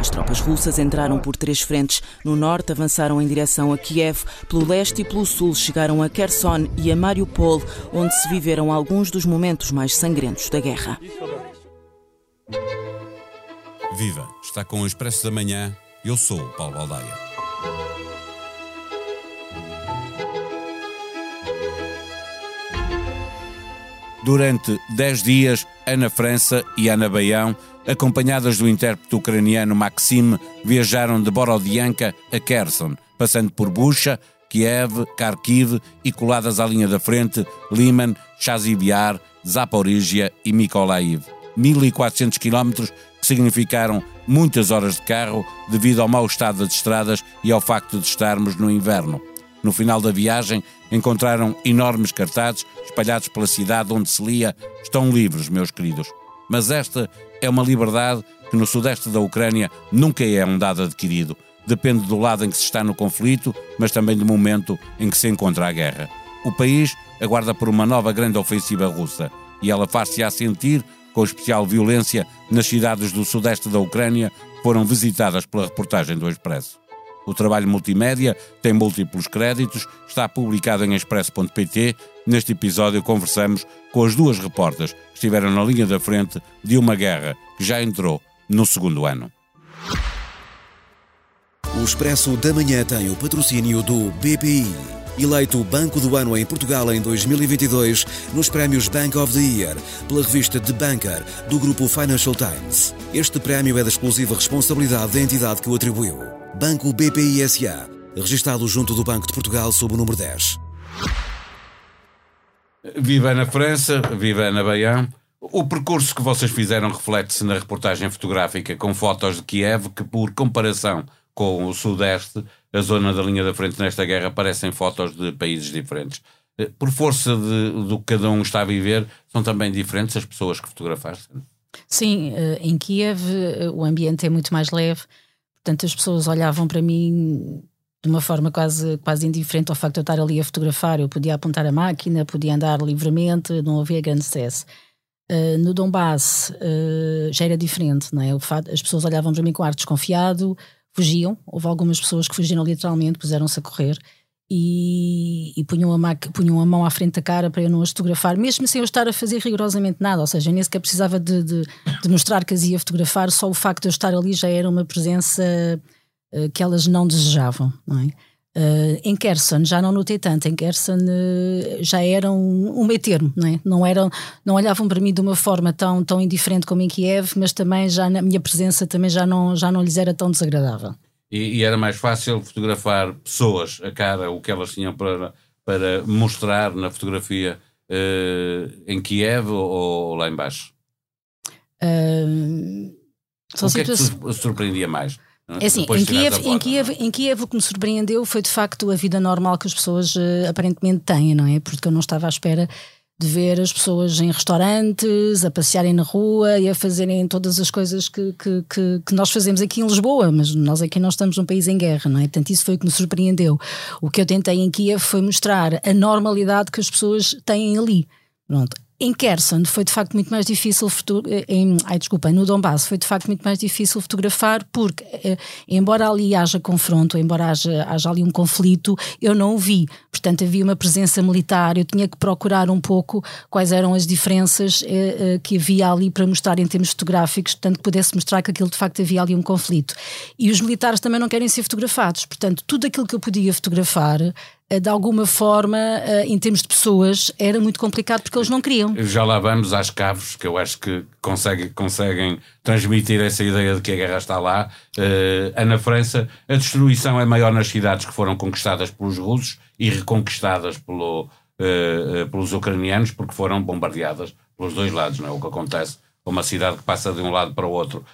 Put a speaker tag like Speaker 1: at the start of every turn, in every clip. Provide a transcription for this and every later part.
Speaker 1: As tropas russas entraram por três frentes. No norte, avançaram em direção a Kiev. Pelo leste e pelo sul, chegaram a Kherson e a Mariupol, onde se viveram alguns dos momentos mais sangrentos da guerra.
Speaker 2: Viva! Está com o Expresso da Manhã. Eu sou o Paulo Baldaia. Durante dez dias, Ana França e Ana Baião, acompanhadas do intérprete ucraniano Maxime, viajaram de Borodianka a Kherson, passando por Bucha, Kiev, Kharkiv e coladas à linha da frente, Liman, Chazibiar, Zaporizhia e Mykolaiv. 1400 quilómetros que significaram muitas horas de carro devido ao mau estado das estradas e ao facto de estarmos no inverno. No final da viagem, encontraram enormes cartazes espalhados pela cidade onde se lia: Estão livres, meus queridos. Mas esta é uma liberdade que no sudeste da Ucrânia nunca é um dado adquirido. Depende do lado em que se está no conflito, mas também do momento em que se encontra a guerra. O país aguarda por uma nova grande ofensiva russa e ela faz-se-á sentir com especial violência nas cidades do sudeste da Ucrânia que foram visitadas pela reportagem do Expresso. O trabalho multimédia tem múltiplos créditos, está publicado em expresso.pt. Neste episódio conversamos com as duas repórteres que estiveram na linha da frente de uma guerra que já entrou no segundo ano.
Speaker 3: O Expresso da Manhã tem o patrocínio do BPI. Eleito Banco do Ano em Portugal em 2022 nos prémios Bank of the Year pela revista The Banker do grupo Financial Times. Este prémio é da exclusiva responsabilidade da entidade que o atribuiu. Banco BPI SA, registado junto do Banco de Portugal sob o número 10.
Speaker 2: Viva na França, viva na Baião. O percurso que vocês fizeram reflete-se na reportagem fotográfica com fotos de Kiev, que por comparação com o Sudeste, a zona da linha da frente nesta guerra, parecem fotos de países diferentes. Eh, por força de, do que cada um está a viver, são também diferentes as pessoas que fotografaste?
Speaker 4: Sim, eh, em Kiev eh, o ambiente é muito mais leve Portanto, as pessoas olhavam para mim de uma forma quase, quase indiferente ao facto de eu estar ali a fotografar. Eu podia apontar a máquina, podia andar livremente, não havia grande stress. Uh, no Donbass uh, já era diferente, não é? Fato, as pessoas olhavam para mim com ar desconfiado, fugiam. Houve algumas pessoas que fugiram literalmente, puseram-se a correr e, e punham, a punham a mão à frente da cara para eu não as fotografar, mesmo sem eu estar a fazer rigorosamente nada. Ou seja, nem sequer precisava de, de, de mostrar que as ia fotografar, só o facto de eu estar ali já era uma presença uh, que elas não desejavam. Não é? Uh, em Kherson já não notei tanto, em Kherson uh, já era um, um meio termo, não, é? não, eram, não olhavam para mim de uma forma tão, tão indiferente como em Kiev, mas também já na minha presença também já não, já não lhes era tão desagradável.
Speaker 2: E, e, era mais fácil fotografar pessoas, a cara, o que elas tinham para, para mostrar na fotografia uh, em Kiev ou, ou, lá embaixo? Uh, o que é que te surpreendia mais?
Speaker 4: É assim, em Kiev, em, Kiev, em Kiev o que me surpreendeu foi de facto a vida normal que as pessoas uh, aparentemente têm, não é? Porque eu não estava à espera de ver as pessoas em restaurantes, a passearem na rua e a fazerem todas as coisas que, que, que, que, nós fazemos aqui em Lisboa, mas nós aqui não estamos num país em guerra, não é? Portanto, isso foi o que me surpreendeu. O que eu tentei em Kiev foi mostrar a normalidade que as pessoas têm ali. Pronto. Em Kherson foi de facto muito mais difícil eh, em, ai, desculpa, no Donbass foi de facto muito mais difícil fotografar porque eh, embora ali haja confronto, embora haja, haja ali um conflito, eu não o vi. Portanto, havia uma presença militar, eu tinha que procurar um pouco quais eram as diferenças eh, eh que havia ali para mostrar em termos fotográficos, tanto que pudesse mostrar que aquilo de facto havia ali um conflito. E os militares também não querem ser fotografados, portanto, tudo aquilo que eu podia fotografar de alguma forma, eh, em termos de pessoas, era muito complicado porque eles não queriam.
Speaker 2: Já lá vamos às caves, que eu acho que consegue, conseguem transmitir essa ideia de que a guerra está lá. Uh, na França, a destruição é maior nas cidades que foram conquistadas pelos russos e reconquistadas pelo, uh, pelos ucranianos, porque foram bombardeadas pelos dois lados, não é? O que acontece uma cidade que passa de um lado para o outro.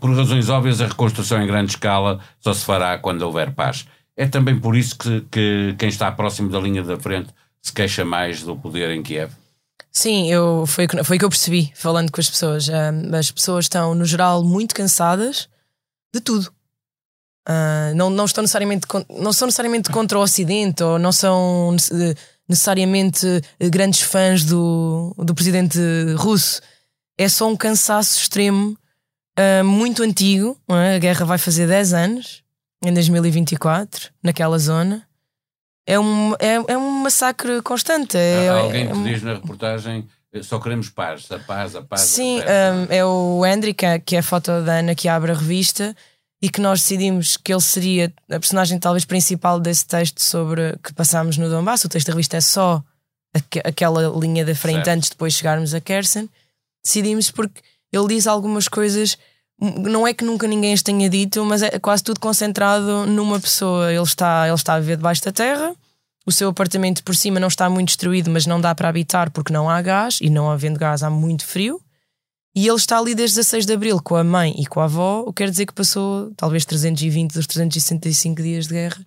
Speaker 2: Por razões óbvias, a reconstrução em grande escala só se fará quando houver paz. É também por isso que, que quem está próximo da linha da frente se queixa mais do poder em Kiev?
Speaker 5: Sim, eu, foi, foi que eu percebi falando com as pessoas. Um, as pessoas estão, no geral, muito cansadas de tudo. Uh, não, não, estão necessariamente, não são necessariamente contra o Ocidente ou não são necessariamente grandes fãs do, do presidente russo. É só um cansaço extremo uh, muito antigo. É? A guerra vai fazer 10 anos, em 2024, naquela zona. É um, é, é um massacre constante. É,
Speaker 2: alguém
Speaker 5: é,
Speaker 2: te diz na reportagem só queremos paz, a paz, a paz.
Speaker 5: Sim,
Speaker 2: a paz.
Speaker 5: Um, é o Hendrika, que é a foto da Ana que abre a revista e que nós decidimos que ele seria a personagem talvez principal desse texto sobre que passámos no Donbass. O texto da revista é só aqu aquela linha da frente certo. antes de depois chegarmos a Kersen. Decidimos porque ele diz algumas coisas, não é que nunca ninguém as tenha dito, mas é quase tudo concentrado numa pessoa. Ele está, ele está a viver debaixo da terra o seu apartamento por cima não está muito destruído, mas não dá para habitar porque não há gás e não havendo gás há muito frio. E ele está ali desde 16 de abril com a mãe e com a avó, o que quer dizer que passou talvez 320 dos 365 dias de guerra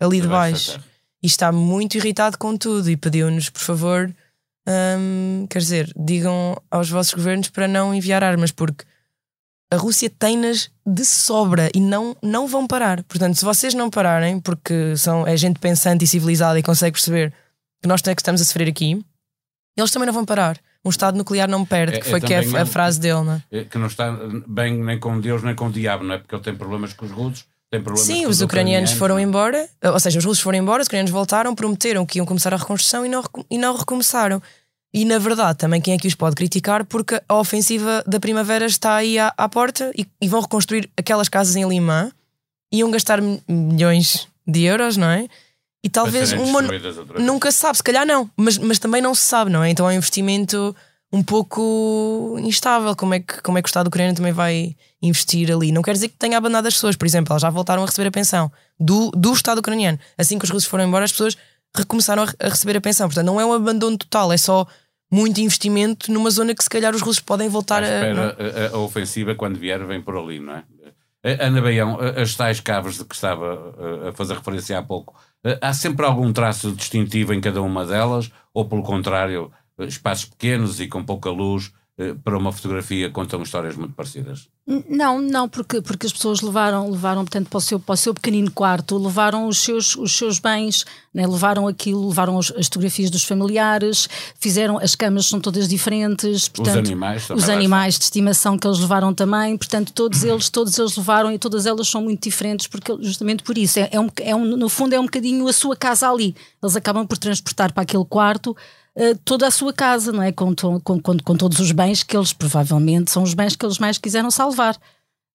Speaker 5: ali debaixo. E está muito irritado com tudo e pediu-nos, por favor, hum, quer dizer, digam aos vossos governos para não enviar armas, porque a Rússia tem-nas de sobra e não, não vão parar. Portanto, se vocês não pararem, porque são, é gente pensante e civilizada e consegue perceber que nós é que estamos a sofrer aqui, eles também não vão parar. Um Estado nuclear não perde, é, que foi é que é a, frase dele, não
Speaker 2: é? Que não está bem nem com Deus nem com o diabo, não é? Porque ele tem problemas com os russos. Tem problemas
Speaker 5: Sim, os, os ucranianos, ucranianos foram embora, ou seja, os russos foram embora, os ucranianos voltaram, prometeram que iam começar a reconstrução e não, e não recomeçaram. E na verdade, também quem é que os pode criticar? Porque a ofensiva da primavera está aí à, à porta e, e, vão reconstruir aquelas casas em Limã. Iam gastar milhões de euros, não é? E talvez uma. Nunca se sabe, se calhar não, mas, mas também não se sabe, não é? Então é um investimento um pouco instável. Como é, que, como é que o Estado ucraniano também vai investir ali? Não quer dizer que tenha abandonado as pessoas, por exemplo, elas já voltaram a receber a pensão do, do Estado ucraniano. Assim que os russos foram embora, as pessoas recomeçaram a receber a pensão. Portanto, não é um abandono total, é só muito investimento numa zona que se calhar os russos podem voltar a.
Speaker 2: Espera, a, a, a, ofensiva, quando vier, vem por ali, não é? Ana Baião, as tais caves de que estava a fazer referência há pouco, há sempre algum traço distintivo em cada uma delas, ou pelo contrário, espaços pequenos e com pouca luz, para uma fotografia contam histórias muito parecidas?
Speaker 4: Não, não, porque, porque as pessoas levaram, levaram portanto, para o, seu, para o seu pequenino quarto, levaram os seus, os seus bens, né? levaram aquilo, levaram as, as, fotografias dos familiares, fizeram, as camas são todas diferentes, portanto,
Speaker 2: os animais,
Speaker 4: os animais de estimação que eles levaram também, portanto, todos eles, todos eles levaram e todas elas são muito diferentes, porque justamente por isso, é, é um, é um, no fundo é um bocadinho a sua casa ali, eles acabam por transportar para aquele quarto uh, toda a sua casa, não é? Com, com, com, com, todos os bens que eles provavelmente são os bens que eles mais quiseram salvar.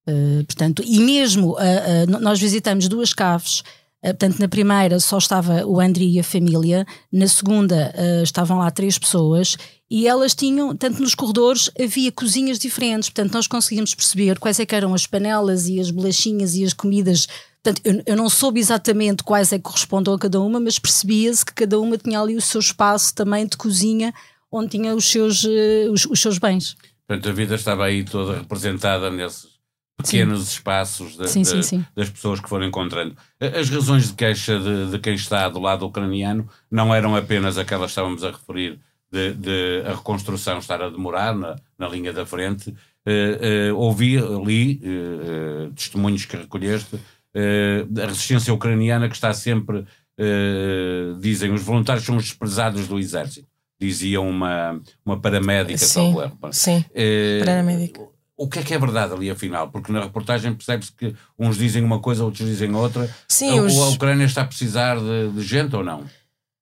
Speaker 4: Uh, portanto, e mesmo uh, nós visitamos duas caves. portanto, na primeira só estava o André e a família, na segunda estavam lá três pessoas e elas tinham, tanto nos corredores havia cozinhas diferentes, portanto nós conseguíamos perceber quais é eram as panelas e as bolachinhas e as comidas Portanto, eu, eu, não soube exatamente quais é que correspondam a cada uma, mas percebia-se que cada uma tinha ali o seu espaço também de cozinha, onde tinha os seus, uh, os, os, seus bens.
Speaker 2: Portanto, a vida estava aí toda representada nesses pequenos sim. espaços de,
Speaker 4: sim,
Speaker 2: de,
Speaker 4: sim,
Speaker 2: das pessoas que foram encontrando. As razões de queixa de, de, quem está do lado ucraniano não eram apenas aquelas que estávamos a referir de, a reconstrução estar a demorar na, na linha da frente. Uh, uh, ouvi ali uh, testemunhos que recolheste uh, a resistência ucraniana que está sempre, uh, dizem, os voluntários são os desprezados do exército. Dizia uma, uma paramédica,
Speaker 5: sim, sim, uh, paramédica.
Speaker 2: O que é que é verdade ali, afinal? Porque na reportagem percebe-se que uns dizem uma coisa, outros dizem outra.
Speaker 5: Sim,
Speaker 2: a,
Speaker 5: os...
Speaker 2: a Ucrânia está a precisar de, de gente ou não?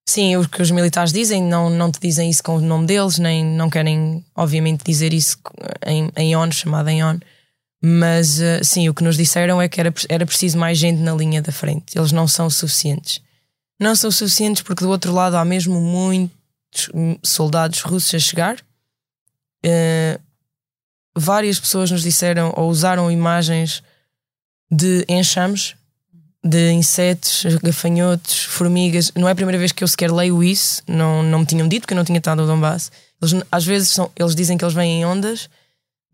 Speaker 5: Sim, o que os militares dizem, não, não te dizem isso com o nome deles, nem não querem, obviamente, dizer isso em, em ONU, chamada em ONU. Mas uh, sim, o que nos disseram é que era, era preciso mais gente na linha da frente. Eles não são suficientes. Não são suficientes porque do outro lado há mesmo muitos soldados russos a chegar. Uh, várias pessoas nos disseram ou usaram imagens de enxames, de insetos, gafanhotos, formigas. Não é a primeira vez que eu sequer leio isso, não, não me tinham dito que eu não tinha estado no Donbass. Eles, às vezes são, eles dizem que eles vêm em ondas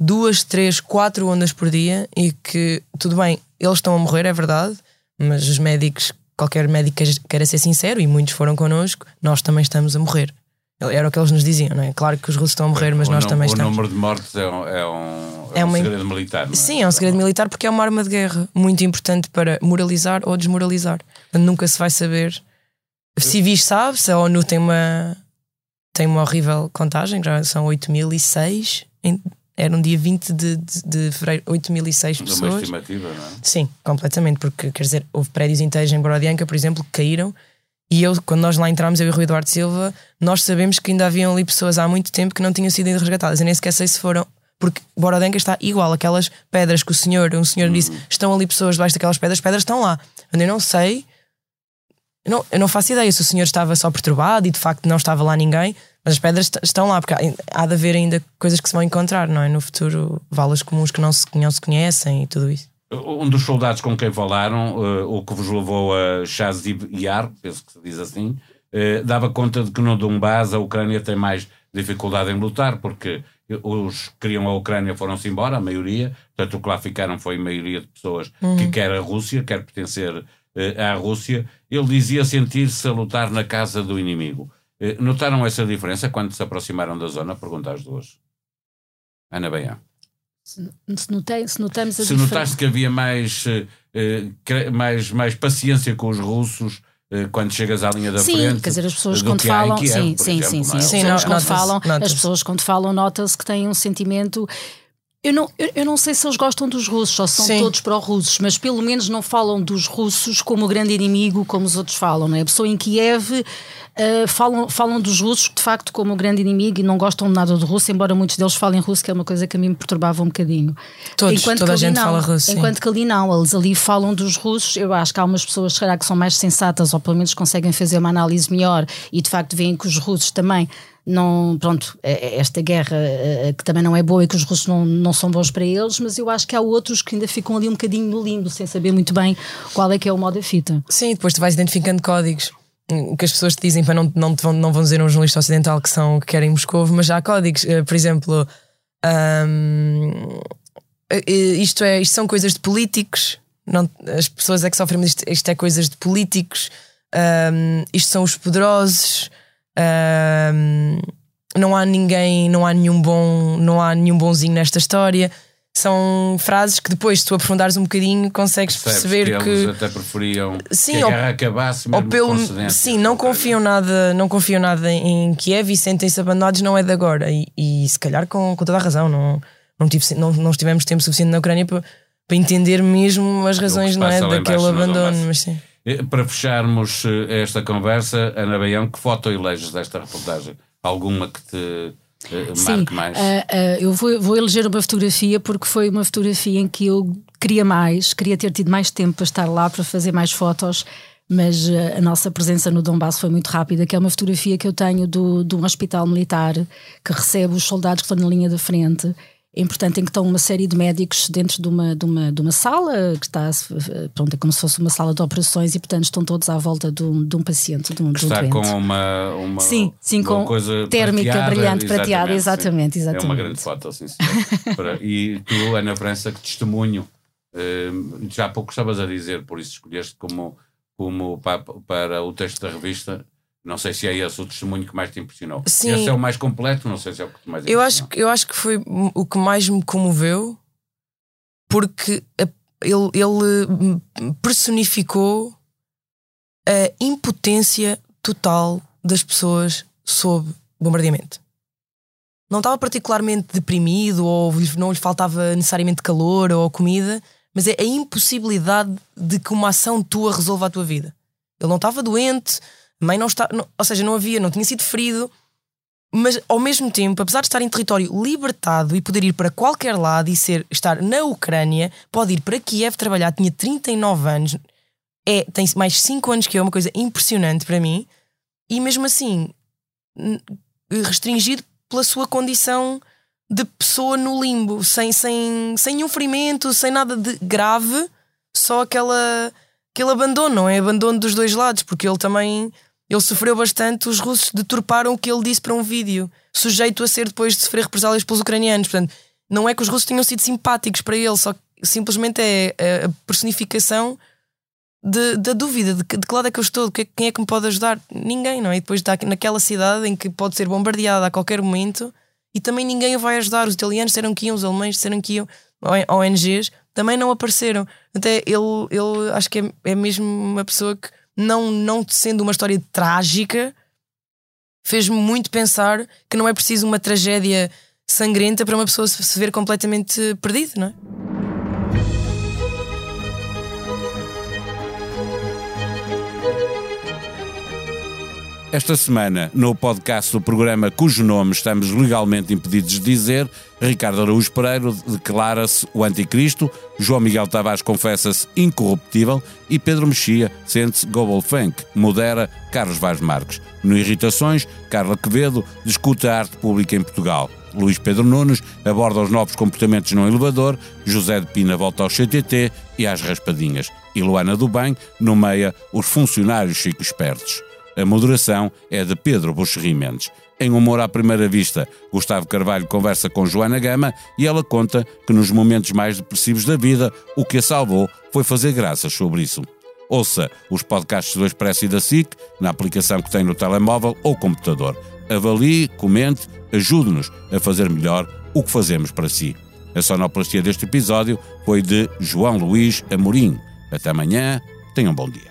Speaker 5: duas, três, quatro ondas por dia e que, tudo bem, eles estão a morrer, é verdade, mas os médicos, qualquer médico queira ser sincero, e muitos foram connosco, nós também estamos a morrer. Era o que eles nos diziam, não é? Claro que os russos estão a morrer, mas o nós também estamos.
Speaker 2: O número de mortes é um, é um, é, é um segredo militar. É?
Speaker 5: Sim, é um segredo militar porque é uma arma de guerra muito importante para moralizar ou desmoralizar. Nunca se vai saber. Civis sabe, se a ONU tem uma, tem uma horrível contagem, já são 8006 Era um dia 20 de, de, de fevereiro, 8006
Speaker 2: De
Speaker 5: pessoas.
Speaker 2: uma estimativa, não é?
Speaker 5: Sim, completamente, porque quer dizer, houve prédios inteiros em Borodianca, por exemplo, que caíram. E eu, quando nós lá entramos, eu e o Rui Eduardo Silva, nós sabemos que ainda haviam ali pessoas há muito tempo que não tinham sido ainda resgatadas. Eu nem sequer sei se foram. Porque Borodenca está igual, aquelas pedras que o senhor, um senhor disse, estão ali pessoas debaixo daquelas pedras, as pedras estão lá. Eu não sei, eu não, eu não faço ideia se o senhor estava só perturbado e de facto não estava lá ninguém, mas as pedras est- estão lá, porque há, há de haver ainda coisas que se vão encontrar, não é? No futuro, valas comuns que não se, não se conhecem e tudo isso.
Speaker 2: Um dos soldados com quem falaram, o que vos levou a Shazib Yar, penso que se diz assim, eh, dava conta de que no Donbass a Ucrânia tem mais dificuldade em lutar, porque os que queriam a Ucrânia foram-se embora, a maioria, portanto o que lá ficaram foi a maioria de pessoas que quer a Rússia, quer pertencer eh, à Rússia. Ele dizia sentir-se a lutar na casa do inimigo. Eh, Notaram essa diferença quando se aproximaram da zona? Pergunta às duas. Ana Baião.
Speaker 4: Se, se notei- se notamos a
Speaker 2: Se
Speaker 4: diferença.
Speaker 2: notaste que havia mais, eh, eh, mais, mais paciência com os russos eh, quando chegas à linha da
Speaker 4: Sim,
Speaker 2: frente.
Speaker 4: quer dizer, as pessoas
Speaker 2: do
Speaker 4: quando falam,
Speaker 2: Kiev,
Speaker 4: sim, sim,
Speaker 2: exemplo,
Speaker 4: sim, sim,
Speaker 2: é?
Speaker 4: as
Speaker 5: Sim,
Speaker 4: pessoas
Speaker 5: não-
Speaker 4: quando falam, as pessoas quando falam nota-se que têm um sentimento eu não, eu, eu não sei se eles gostam dos russos ou se são
Speaker 5: Sim.
Speaker 4: todos pró-russos, mas pelo menos não falam dos russos como o grande inimigo, como os outros falam. Não é? A pessoa em Kiev eh, falam, falam dos russos de facto como o grande inimigo e não gostam de nada do russo, embora muitos deles falem russo, que é uma coisa que a mim me perturbava um bocadinho.
Speaker 5: Todos,
Speaker 4: Enquanto
Speaker 5: toda
Speaker 4: que
Speaker 5: a
Speaker 4: ali
Speaker 5: gente
Speaker 4: não.
Speaker 5: fala russo, sim.
Speaker 4: Enquanto que ali não, eles ali falam dos russos. Eu acho que há umas pessoas, será que são mais sensatas ou pelo menos conseguem fazer uma análise melhor e de facto veem que os russos também não. Pronto, é- é esta guerra eh, que também não é boa e que os russos não, não são bons para eles, mas eu acho que há outros que ainda ficam ali um bocadinho no limbo, sem saber muito bem qual é que é o modo da fita.
Speaker 5: Sim, depois tu vais identificando códigos hum, que as pessoas te dizem para não, não, te vão, não vão dizer a um jornalista ocidental que são que querem Moscou, mas já há códigos. Eh, Por exemplo, hum, eh, isto, é, isto são coisas de políticos. Não, as pessoas é que sofrem, isto, isto é coisas de políticos. Hum, isto são os poderosos. Não há ninguém, não há nenhum bom, não há nenhum bonzinho nesta história. São frases que depois, se tu aprofundares um bocadinho, consegues
Speaker 2: Percebes
Speaker 5: perceber
Speaker 2: que,
Speaker 5: que
Speaker 2: eles até preferiam
Speaker 5: Sim,
Speaker 2: que a
Speaker 5: ou-
Speaker 2: guerra acabasse
Speaker 5: ou
Speaker 2: mesmo
Speaker 5: pelo
Speaker 2: com cedências
Speaker 5: sim não confiam nada não confiam nada em Kiev e sentem-se abandonados não é de agora. E, e se calhar com, com toda a razão não não, tive, não não estivemos tempo suficiente na Ucrânia para, para entender mesmo as razões não é daquele abandono mas sim
Speaker 2: Para fecharmos eh, esta conversa, Ana Baião, que foto eleges desta reportagem? Alguma que te eh,
Speaker 4: Sim,
Speaker 2: marque mais?
Speaker 4: ah, ah, eu vou, vou eleger uma fotografia porque foi uma fotografia em que eu queria mais, queria ter tido mais tempo para estar lá para fazer mais fotos, mas a nossa presença no Donbass foi muito rápida, que é uma fotografia que eu tenho do, de um hospital militar que recebe os soldados que estão na linha da frente. É importante em que estão uma série de médicos dentro de uma, de uma, de uma sala que está pronto, é como se fosse uma sala de operações e portanto estão todos à volta de um, de um paciente, de um, de um
Speaker 2: Está
Speaker 4: doente.
Speaker 2: com uma, uma,
Speaker 4: Sim, sim,
Speaker 2: uma
Speaker 4: com
Speaker 2: coisa
Speaker 4: térmica
Speaker 2: prateada,
Speaker 4: brilhante, prateada,
Speaker 2: sim.
Speaker 4: exatamente,
Speaker 2: É uma
Speaker 4: exatamente.
Speaker 2: grande foto, sim, senhor. Para- e tu, Ana França, que testemunho, eh, já há pouco estavas a dizer, por isso escolheste como, como pa- para o texto da revista. Não sei se é esse o testemunho que mais te impressionou.
Speaker 5: Sim.
Speaker 2: Esse é o mais completo, não sei se é o que mais
Speaker 5: eu acho que eu acho que foi o que mais me comoveu porque ele, ele personificou a impotência total das pessoas sob bombardeamento. Não estava particularmente deprimido ou não lhe faltava necessariamente calor ou comida, mas é a impossibilidade de que uma ação tua resolva a tua vida. Ele não estava doente, mãe não está, não- ou seja, não havia, não tinha sido ferido, mas ao mesmo tempo, apesar de estar em território libertado e poder ir para qualquer lado e ser, estar na Ucrânia, pode ir para Kiev trabalhar, tinha 39 anos, é, tem mais 5 anos que eu, uma coisa impressionante para mim, e mesmo assim, restringido pela sua condição de pessoa no limbo, sem, sem, sem nenhum ferimento, sem nada de grave, só aquela, aquele abandono, não é? Abandono dos dois lados, porque ele também ele sofreu bastante, os russos deturparam o que ele disse para um vídeo, sujeito a ser depois de sofrer represálias pelos ucranianos. Portanto, não é que os russos tenham sido simpáticos para ele, só que simplesmente é a personificação de- da dúvida de, que, de que lado é que eu estou, quem é que me pode ajudar? Ninguém, não é? E depois está naquela cidade em que pode ser bombardeada a qualquer momento e também ninguém o vai ajudar. Os italianos disseram que iam, os alemães disseram que iam, ONGs também não apareceram. Até ele, ele acho que é, é mesmo uma pessoa que, não, não sendo uma história trágica, fez-me muito pensar que não é preciso uma tragédia sangrenta para uma pessoa se ver completamente perdida, não é?
Speaker 2: Esta semana, no podcast do programa cujo nome estamos legalmente impedidos de dizer, Ricardo Araújo Pereira declara-se o anticristo, João Miguel Tavares confessa-se incorruptível e Pedro Mexia sente-se Global Funk, modera Carlos Vaz Marques. No Irritações, Carla Quevedo discute a arte pública em Portugal. Luís Pedro Nunes aborda os novos comportamentos no elevador, José de Pina volta ao CTT e às raspadinhas. E Luana do Bem nomeia os funcionários chico espertos. A moderação é de Pedro Buxerri Mendes. Em Humor à Primeira Vista, Gustavo Carvalho conversa com Joana Gama e ela conta que nos momentos mais depressivos da vida, o que a salvou foi fazer graças sobre isso. Ouça os podcasts do Expresso e da SIC na aplicação que tem no telemóvel ou computador. Avalie, comente, ajude-nos a fazer melhor o que fazemos para si. A sonoplastia deste episódio foi de João Luís Amorim. Até amanhã, tenham um bom dia.